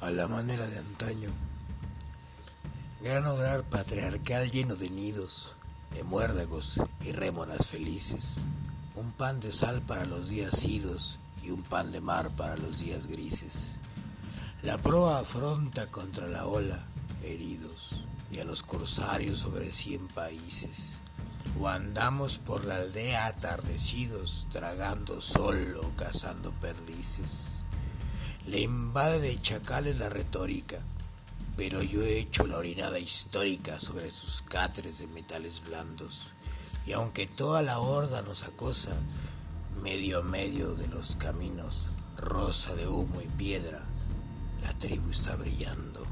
a la manera de antaño. Gran hogar patriarcal lleno de nidos, de muérdagos y rémoras felices. Un pan de sal para los días idos y un pan de mar para los días grises. La proa afronta contra la ola, heridos, y a los corsarios sobre cien países. O andamos por la aldea atardecidos, tragando sol o cazando perdices. Le invade de chacales la retórica, pero yo he hecho la orinada histórica sobre sus cáteres de metales blandos. Y aunque toda la horda nos acosa, medio a medio de los caminos, rosa de humo y piedra, la tribu está brillando.